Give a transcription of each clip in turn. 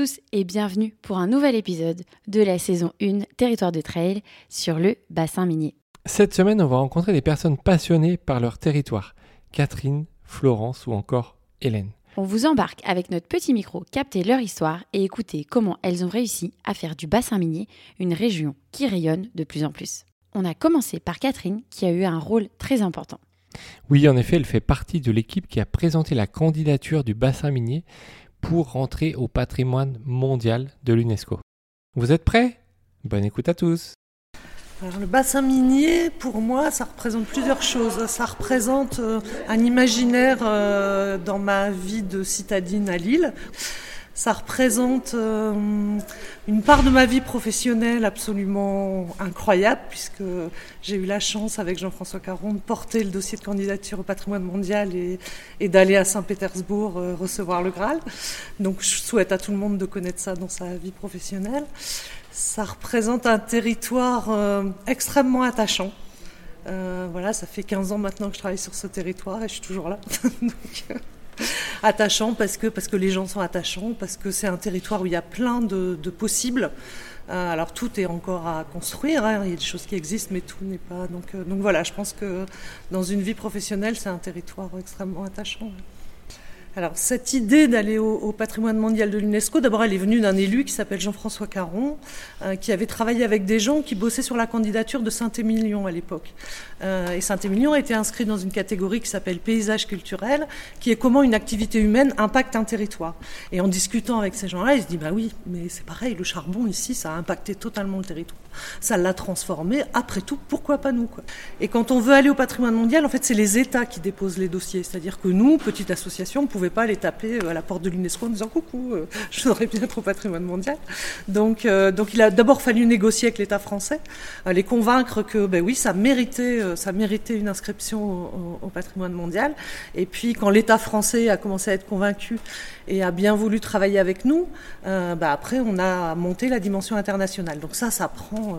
tous et bienvenue pour un nouvel épisode de la saison 1 Territoire de Trail sur le bassin minier. Cette semaine, on va rencontrer des personnes passionnées par leur territoire. Catherine, Florence ou encore Hélène. On vous embarque avec notre petit micro, capter leur histoire et écouter comment elles ont réussi à faire du bassin minier une région qui rayonne de plus en plus. On a commencé par Catherine qui a eu un rôle très important. Oui, en effet, elle fait partie de l'équipe qui a présenté la candidature du bassin minier pour rentrer au patrimoine mondial de l'UNESCO. Vous êtes prêts? Bonne écoute à tous alors, le bassin minier, pour moi, ça représente plusieurs choses. Ça représente euh, un imaginaire euh, dans ma vie de citadine à Lille. Ça représente euh, une part de ma vie professionnelle absolument incroyable, puisque j'ai eu la chance, avec Jean-François Caron, de porter le dossier de candidature au patrimoine mondial et, d'aller à Saint-Pétersbourg euh, recevoir le Graal. Donc je souhaite à tout le monde de connaître ça dans sa vie professionnelle. Ça représente un territoire euh, extrêmement attachant. voilà, ça fait 15 ans maintenant que je travaille sur ce territoire et je suis toujours là. attachant parce que, parce que les gens sont attachants, parce que c'est un territoire où il y a plein de, possibles. Euh, alors tout est encore à construire, hein. il y a des choses qui existent, mais tout n'est pas. Euh, donc voilà, je pense que dans une vie professionnelle, c'est un territoire extrêmement attachant. Alors cette idée d'aller au, patrimoine mondial de l'UNESCO, d'abord elle est venue d'un élu qui s'appelle Jean-François Caron, euh, qui avait travaillé avec des gens qui bossaient sur la candidature de Saint-Émilion à l'époque. Euh, et Saint-Émilion a été inscrit dans une catégorie qui s'appelle paysage culturel, qui est comment une activité humaine impacte un territoire. Et en discutant avec ces gens-là, il se dit bah oui, mais c'est pareil, le charbon ici, ça a impacté totalement le territoire. Ça l'a transformé. Après tout, pourquoi pas nous Et quand on veut aller au patrimoine mondial, en fait, c'est les États qui déposent les dossiers. C'est-à-dire que nous, petite association, pouvait pas aller taper euh, à la porte de l'UNESCO en disant coucou, euh, je voudrais bien être au patrimoine mondial. Donc, euh, donc il a d'abord fallu négocier avec l'État français, les convaincre que ben oui, ça méritait, ça méritait une inscription au, patrimoine mondial. Et puis quand l'État français a commencé à être convaincu et a bien voulu travailler avec nous, ben après on a monté la dimension internationale. Donc ça, ça prend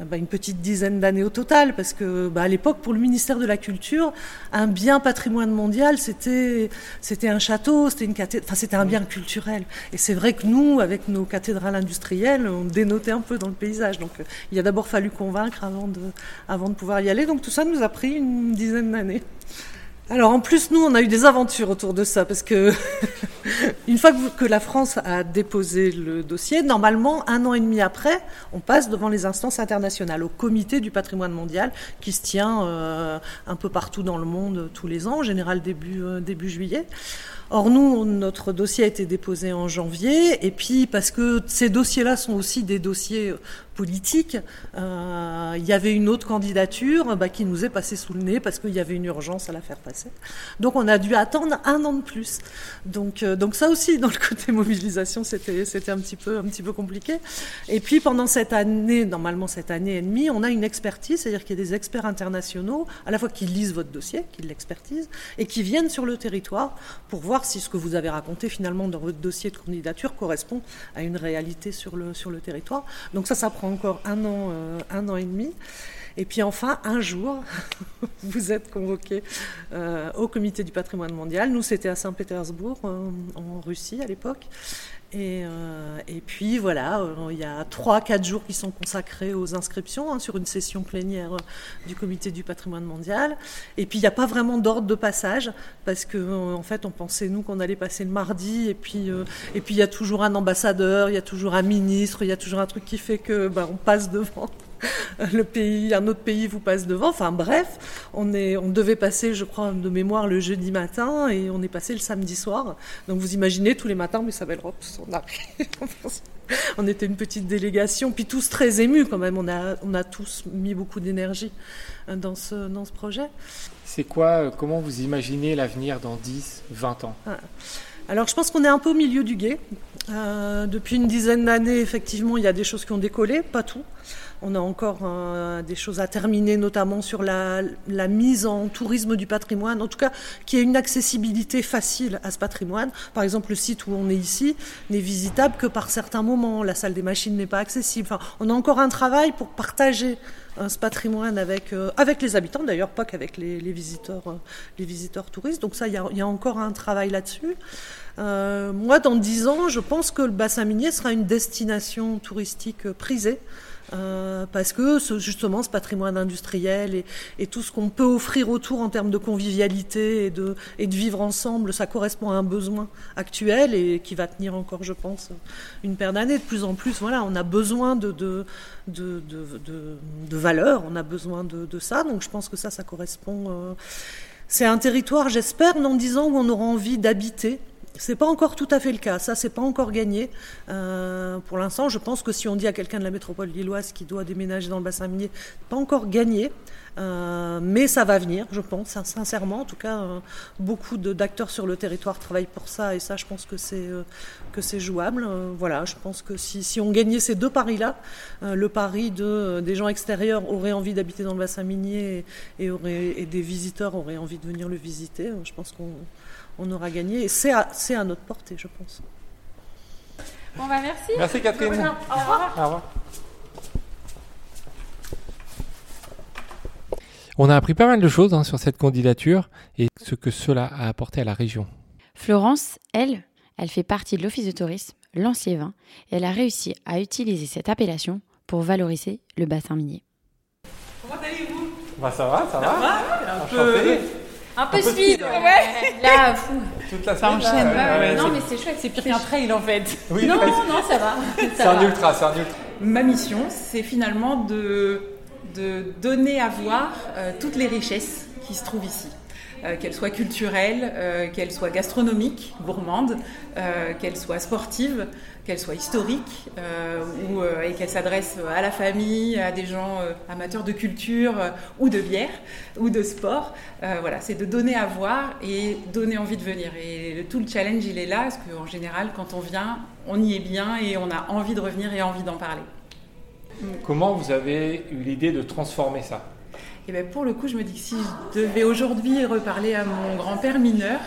bah, une petite dizaine d'années au total, parce que bah, à l'époque, pour le ministère de la Culture, un bien patrimoine mondial, c'était c'était un château, c'était une enfin c'était un bien culturel. Et c'est vrai que nous, avec nos cathédrales industrielles, on dénotait un peu dans le paysage. Donc euh, il a d'abord fallu convaincre avant de avant de pouvoir y aller. Donc tout ça nous a pris une dizaine d'années. Alors en plus, nous, on a eu des aventures autour de ça, parce que une fois que, la France a déposé le dossier, normalement, un an et demi après, on passe devant les instances internationales, au comité du patrimoine mondial, qui se tient euh, un peu partout dans le monde tous les ans, en général début, euh, début juillet. Or, nous, notre dossier a été déposé en janvier, et puis parce que ces dossiers-là sont aussi des dossiers politiques, euh, il y avait une autre candidature bah, qui nous est passée sous le nez parce qu'il y avait une urgence à la faire passer. Donc, on a dû attendre un an de plus. Donc, euh, donc ça aussi, dans le côté mobilisation, c'était, c'était un petit peu, un petit peu compliqué. Et puis, pendant cette année, normalement cette année et demie, on a une expertise, c'est-à-dire qu'il y a des experts internationaux, à la fois qui lisent votre dossier, qui l'expertisent, et qui viennent sur le territoire pour voir si ce que vous avez raconté finalement dans votre dossier de candidature correspond à une réalité sur le, sur le territoire. Donc ça, ça prend encore un an, euh, un an et demi. Et puis enfin, un jour, vous êtes convoqué euh, au comité du patrimoine mondial. Nous, c'était à Saint-Pétersbourg, euh, en Russie à l'époque. Et, euh, et, puis voilà, euh, il y a 3-4 jours qui sont consacrés aux inscriptions hein, sur une session plénière euh, du comité du patrimoine mondial. Et puis il n'y a pas vraiment d'ordre de passage parce que en fait on pensait nous qu'on allait passer le mardi et puis et puis il y a toujours un ambassadeur, il y a toujours un ministre, il y a toujours un truc qui fait que bah, on passe devant le pays, un autre pays vous passe devant. Enfin bref, on, est, on devait passer, je crois, de mémoire le jeudi matin et on est passé le samedi soir. Donc vous imaginez tous les matins, mais ça Rops, on arrive. on était une petite délégation, puis tous très émus quand même. On a, on a tous mis beaucoup d'énergie dans ce, dans ce projet. C'est quoi, comment vous imaginez l'avenir dans 10, 20 ans? Ah. Alors je pense qu'on est un peu au milieu du guet. Euh, depuis une dizaine d'années, effectivement, il y a des choses qui ont décollé, pas tout. On a encore euh, des choses à terminer, notamment sur la, la, mise en tourisme du patrimoine, en tout cas qui ait une accessibilité facile à ce patrimoine. Par exemple, le site où on est ici n'est visitable que par certains moments, la salle des machines n'est pas accessible. Enfin, on a encore un travail pour partager ce patrimoine avec, euh, avec les habitants, d'ailleurs pas qu'avec les, visiteurs, les visiteurs touristes. Donc ça, il y, y a, encore un travail là-dessus. Euh, moi, dans dix ans, je pense que le bassin minier sera une destination touristique prisée. Euh, parce que ce, justement ce patrimoine industriel et, et tout ce qu'on peut offrir autour en termes de convivialité et de, et de vivre ensemble, ça correspond à un besoin actuel et qui va tenir encore, je pense, une paire d'années. De plus en plus, voilà, on a besoin de, de, de, de, de valeurs, on a besoin de, de, ça, donc je pense que ça, ça correspond. Euh, c'est un territoire, j'espère, dans dix ans où on aura envie d'habiter c'est pas encore tout à fait le cas, ça c'est pas encore gagné. Euh, pour l'instant, je pense que si on dit à quelqu'un de la métropole lilloise qui doit déménager dans le bassin minier, pas encore gagné, euh, mais ça va venir, je pense, sincèrement. En tout cas, euh, beaucoup d'acteurs sur le territoire travaillent pour ça, et ça, je pense que c'est jouable. Voilà, je pense que si, on gagnait ces deux paris-là, le pari de des gens extérieurs auraient envie d'habiter dans le bassin minier et, auraient, des visiteurs auraient envie de venir le visiter, je pense qu'on on aura gagné. Et c'est à, à, notre portée, je pense. Bon, bah merci. Merci Catherine. Au revoir. Au revoir. On a appris pas mal de choses hein, sur cette candidature et ce que cela a apporté à la région. Florence, elle, elle fait partie de l'Office de tourisme Lancier-Vin et elle a réussi à utiliser cette appellation pour valoriser le bassin minier. Comment allez-vous? Bah, Ça va, ça, ça va. va un peu... Un peu, un peu speed, ouais. ouais. Là, fou. Toute la ça enchaîne. Là, ouais, non, mais c'est chouette, c'est pire qu'un trail en fait. Oui, non, non, ça va. C'est un ultra, c'est un ultra. Ma mission, c'est finalement de, de donner à voir euh, toutes les richesses qui se trouvent ici. Euh, qu'elles soient culturelles, euh, qu'elles soient gastronomiques, gourmandes, euh, qu'elles soient sportives, qu'elles soient historiques, ou, et qu'elles s'adressent à la famille, à des gens amateurs de culture ou de bière ou de sport. voilà, c'est de donner à voir et donner envie de venir. Et le, tout le challenge, il est là, parce qu'en général, quand on vient, on y est bien et on a envie de revenir et envie d'en parler. Comment vous avez eu l'idée de transformer ça? Et bien pour le coup, je me dis que si je devais aujourd'hui reparler à mon grand-père mineur,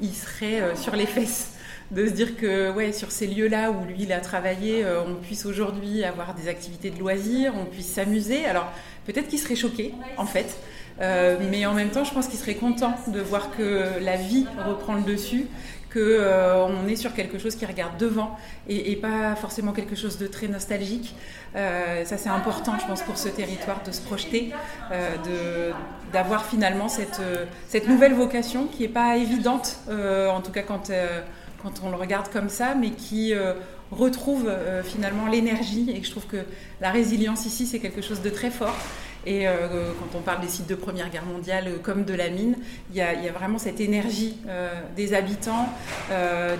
il serait euh, sur les fesses. De se dire que ouais, sur ces lieux-là où lui il a travaillé, euh, on puisse aujourd'hui avoir des activités de loisirs, on puisse s'amuser. Alors peut-être qu'il serait choqué en fait, euh, mais en même temps, je pense qu'il serait content de voir que la vie reprend le dessus, qu'on euh, est sur quelque chose qui regarde devant et, pas forcément quelque chose de très nostalgique. Euh, ça, c'est important, je pense, pour ce territoire de se projeter, euh, d'avoir finalement cette, euh, cette, nouvelle vocation qui n'est pas évidente, en tout cas quand, on le regarde comme ça, mais qui retrouve finalement l'énergie et que je trouve que la résilience ici, c'est quelque chose de très fort. Et euh, quand on parle des sites de Première Guerre mondiale euh, comme de la mine, il y a, vraiment cette énergie euh, des habitants,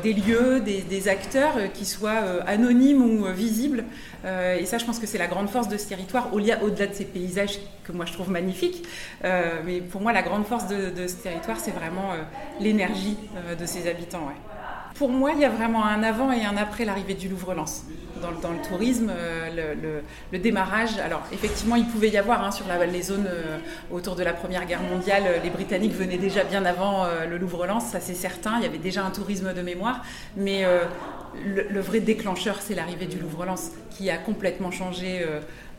des lieux, des, acteurs, qui soient anonymes ou visibles. et ça, je pense que c'est la grande force de ce territoire, au-delà au de ces paysages que moi je trouve magnifiques. mais pour moi, la grande force de, ce territoire, c'est vraiment l'énergie de ses habitants. Pour moi, il y a vraiment un avant et un après l'arrivée du Louvre-Lens. Dans, le tourisme, euh, le, démarrage, alors effectivement, il pouvait y avoir hein, sur les zones euh, autour de la Première Guerre mondiale, les Britanniques venaient déjà bien avant euh, le Louvre-Lens, ça c'est certain, il y avait déjà un tourisme de mémoire, mais euh, le, vrai déclencheur, c'est l'arrivée du Louvre-Lens, qui a complètement changé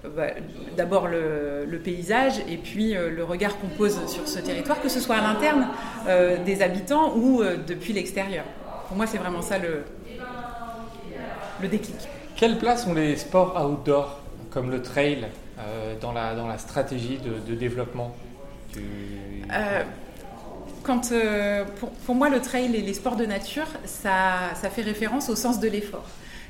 bah, d'abord le, paysage et puis euh, le regard qu'on pose sur ce territoire, que ce soit à l'interne euh, des habitants ou euh, depuis l'extérieur. Pour moi, c'est vraiment ça le, le déclic. Quelle place ont les sports outdoor, comme le trail, euh, dans, la, dans la stratégie de, de développement du... Euh, quand, euh, pour, pour, moi, le trail et les sports de nature, ça, ça fait référence au sens de l'effort.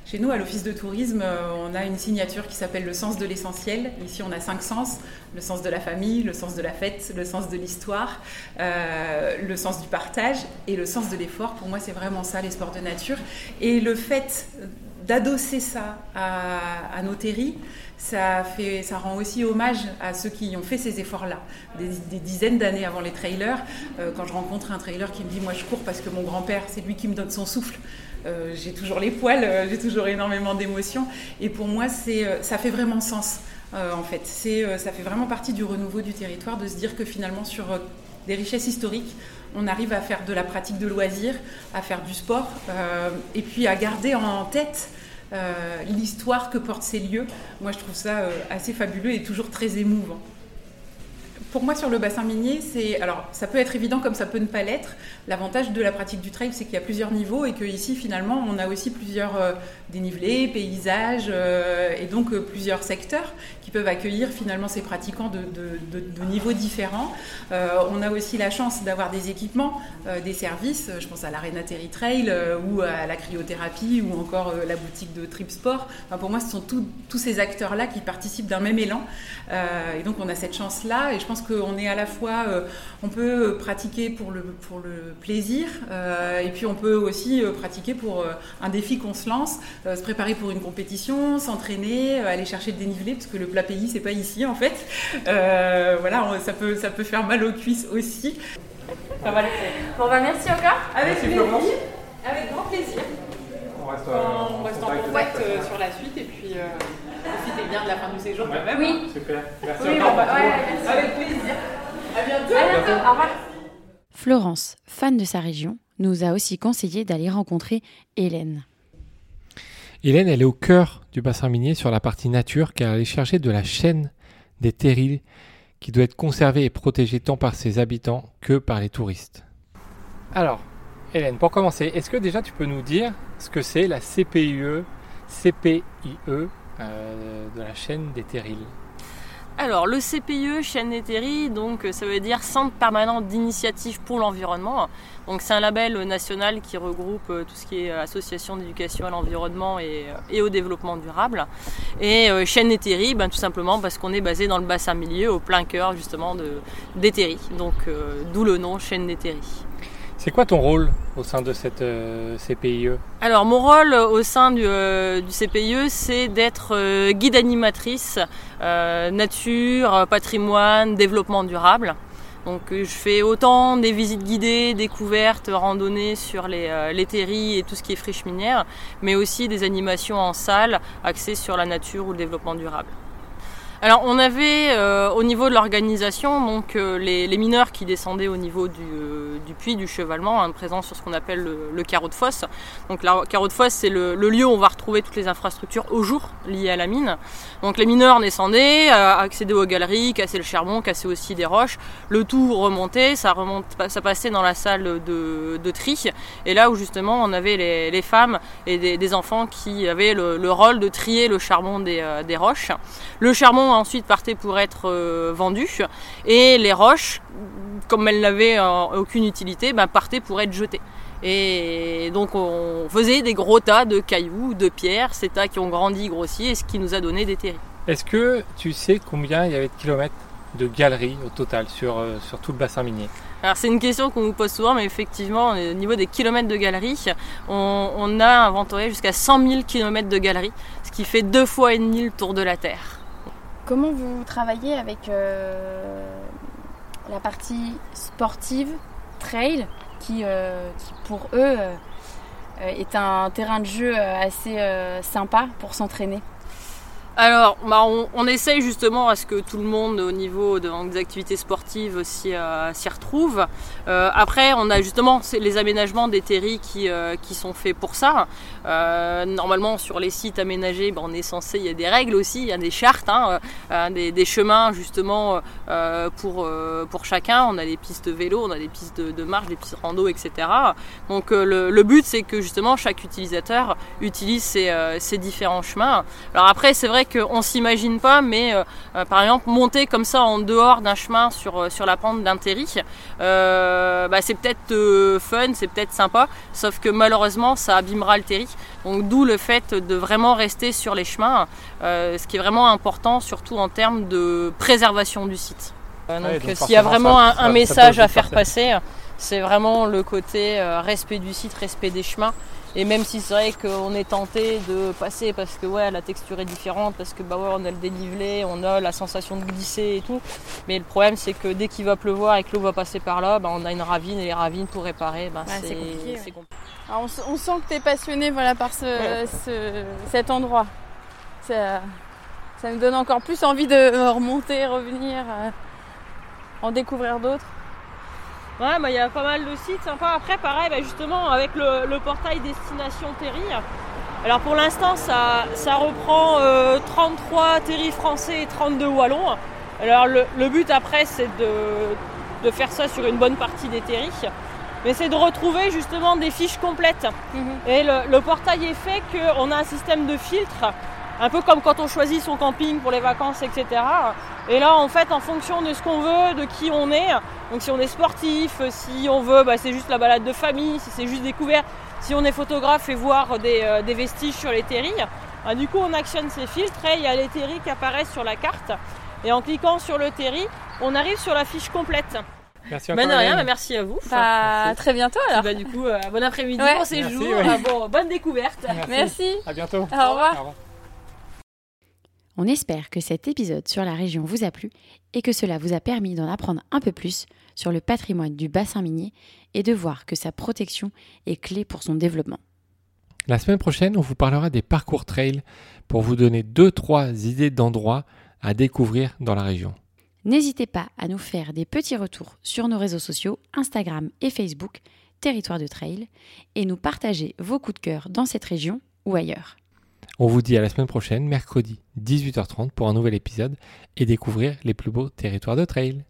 Chez nous, à l'Office de tourisme, on a une signature qui s'appelle le sens de l'essentiel. Ici, on a cinq sens le sens de la famille, le sens de la fête, le sens de l'histoire, euh, le sens du partage et le sens de l'effort. Pour moi, c'est vraiment ça, les sports de nature. Et le fait d'adosser ça à, nos terris, ça, fait, ça rend aussi hommage à ceux qui ont fait ces efforts-là, des, dizaines d'années avant les trailers. Euh, quand je rencontre un trailer qui me dit Moi, je cours parce que mon grand-père, c'est lui qui me donne son souffle. Euh, j'ai toujours les poils, euh, j'ai toujours énormément d'émotions. Et pour moi, ça fait vraiment sens. en fait, ça fait vraiment partie du renouveau du territoire de se dire que finalement, sur des richesses historiques, on arrive à faire de la pratique de loisirs, à faire du sport, et puis à garder en tête euh, l'histoire que portent ces lieux. Moi, je trouve ça euh, assez fabuleux et toujours très émouvant. Pour moi, sur le bassin minier, c'est alors ça peut être évident comme ça peut ne pas l'être. L'avantage de la pratique du trail, c'est qu'il y a plusieurs niveaux et que ici, finalement, on a aussi plusieurs euh, dénivelés, paysages et donc plusieurs secteurs qui peuvent accueillir finalement ces pratiquants de, de, niveaux différents. on a aussi la chance d'avoir des équipements, des services. Je pense à l'Arena Terry Trail ou à la cryothérapie ou encore la boutique de Trip Sport. pour moi, ce sont tous ces acteurs-là qui participent d'un même élan. et donc, on a cette chance-là. Et je pense qu'on est à la fois, euh, on peut pratiquer pour le, pour le plaisir, euh, et puis on peut aussi euh, pratiquer pour un défi qu'on se lance, se préparer pour une compétition, s'entraîner, aller chercher le dénivelé, parce que le plat pays, c'est pas ici en fait. voilà, ça, peut, ça peut faire mal aux cuisses aussi. Ça va le faire. Bon, bah, merci encore. Avec plaisir. Avec grand plaisir. On reste, en, contact, sur la suite et puis profitez bien de la fin du séjour quand même. Oui. Super. Merci oui. Bah, ouais, Avec plaisir. À bientôt. À bientôt. Au revoir. Florence, fan de sa région, nous a aussi conseillé d'aller rencontrer Hélène. Hélène, elle est au cœur du bassin minier sur la partie nature car elle est chargée de la chaîne des terrils qui doit être conservée et protégée tant par ses habitants que par les touristes. Alors, Hélène, pour commencer, est-ce que déjà tu peux nous dire ce que c'est la CPIE, CPIE euh, de la chaîne des alors, le CPIE, chaîne terrils, donc ça veut dire Centre permanent d'initiative pour l'environnement. Donc, c'est un label national qui regroupe euh, tout ce qui est association d'éducation à l'environnement et, au développement durable. Et euh, chaîne terrils, ben, tout simplement parce qu'on est basé dans le bassin milieu, au plein cœur justement de, des terrils. Donc, d'où le nom chaîne terrils. C'est quoi ton rôle au sein de cette euh, CPIE Alors mon rôle au sein du, euh, CPIE, c'est d'être euh, guide animatrice nature, patrimoine, développement durable. Donc je fais autant des visites guidées, découvertes, randonnées sur les, les et tout ce qui est friche minière, mais aussi des animations en salle axées sur la nature ou le développement durable. Alors on avait euh, au niveau de l'organisation donc euh, les, mineurs qui descendaient au niveau du, euh, puits du chevalement, hein, présent sur ce qu'on appelle le, carreau de fosse. Donc le carreau de fosse c'est le, lieu où on va retrouver toutes les infrastructures au jour liées à la mine. Donc les mineurs descendaient, accédaient aux galeries, cassaient le charbon, cassaient aussi des roches. Le tout remontait, ça passait dans la salle de, tri. Et là où justement on avait les, femmes et des, enfants qui avaient le, rôle de trier le charbon des, des roches. Le charbon ensuite partait pour être euh, vendu et les roches, comme elles n'avaient euh, aucune utilité, ben, partaient pour être jetées. Et donc on faisait des gros tas de cailloux, de pierres, ces tas qui ont grandi, grossi, et ce qui nous a donné des terris. Est-ce que tu sais combien il y avait de kilomètres de galeries au total sur, euh, sur tout le bassin minier? Alors c'est une question qu'on nous pose souvent, mais effectivement, au niveau des kilomètres de galeries, on, a inventorié jusqu'à 100 000 kilomètres de galeries, ce qui fait deux fois et demi le tour de la Terre. Comment vous travaillez avec euh, la partie sportive, trail, qui, euh, pour eux euh, est un terrain de jeu assez sympa pour s'entraîner? Alors, bah, on, essaye justement à ce que tout le monde au niveau des activités sportives s'y euh, retrouve. Euh, après, on a justement les aménagements des terris qui, euh, qui sont faits pour ça. normalement, sur les sites aménagés, bah, on est censé, il y a des règles aussi, il y a des chartes, hein, des, chemins justement pour, chacun. On a des pistes vélo, on a des pistes de, marche, des pistes rando, etc. Donc le, but, c'est que justement chaque utilisateur utilise ces, ces différents chemins. Alors après, c'est vrai qu'on ne s'imagine pas, mais euh, euh, par exemple, monter comme ça en dehors d'un chemin sur, euh, sur la pente d'un terri, bah, c'est peut-être fun, c'est peut-être sympa, sauf que malheureusement, ça abîmera le terri. Donc d'où le fait de vraiment rester sur les chemins, ce qui est vraiment important, surtout en termes de préservation du site. donc, s'il y a vraiment un, message à faire passer, c'est vraiment le côté respect du site, respect des chemins Et même si c'est vrai qu'on est tenté de passer parce que ouais la texture est différente, parce que bah ouais on a le dénivelé, on a la sensation de glisser et tout. Mais le problème c'est que dès qu'il va pleuvoir et que l'eau va passer par là, bah, on a une ravine et les ravines pour réparer, bah, Ouais, c'est c'est compliqué, c'est ouais. compliqué. Alors, on, sent que tu es passionné voilà, par ce, ce- cet endroit. Ça, ça me donne encore plus envie de remonter, revenir, euh, en découvrir d'autres. Ouais, bah, il y a pas mal de sites sympas. Après, pareil, bah, justement, avec le, le portail Destination Terry. Alors pour l'instant, ça, ça reprend euh, 33 terry français et 32 wallons. Alors le, le but après, c'est de, de faire ça sur une bonne partie des terry. Mais c'est de retrouver justement des fiches complètes. Et le, le portail est fait qu'on a un système de filtre, un peu comme quand on choisit son camping pour les vacances, etc. Et là, en fait, en fonction de ce qu'on veut, de qui on est, donc si on est sportif, si on veut, bah, c'est juste la balade de famille, si c'est juste découvert, si on est photographe et voir des, euh, des vestiges sur les terris, bah, du coup on actionne ces filtres et il y a les terris qui apparaissent sur la carte. Et en cliquant sur le terri, on arrive sur la fiche complète. Merci Bah, encore. de rien, bah, merci à vous. Bah, merci. très bientôt alors. Bah, du coup, euh, bon après-midi, Ouais. bon séjour, Merci, ouais. bon, bonne découverte. Merci. Merci. À bientôt. Au revoir. On espère que cet épisode sur la région vous a plu et que cela vous a permis d'en apprendre un peu plus sur le patrimoine du bassin minier et de voir que sa protection est clé pour son développement. La semaine prochaine, on vous parlera des parcours trail pour vous donner 2-3 idées d'endroits à découvrir dans la région. N'hésitez pas à nous faire des petits retours sur nos réseaux sociaux Instagram et Facebook, Territoire de Trail, et nous partager vos coups de cœur dans cette région ou ailleurs. On vous dit à la semaine prochaine, mercredi 18h30 pour un nouvel épisode et découvrir les plus beaux territoires de trail.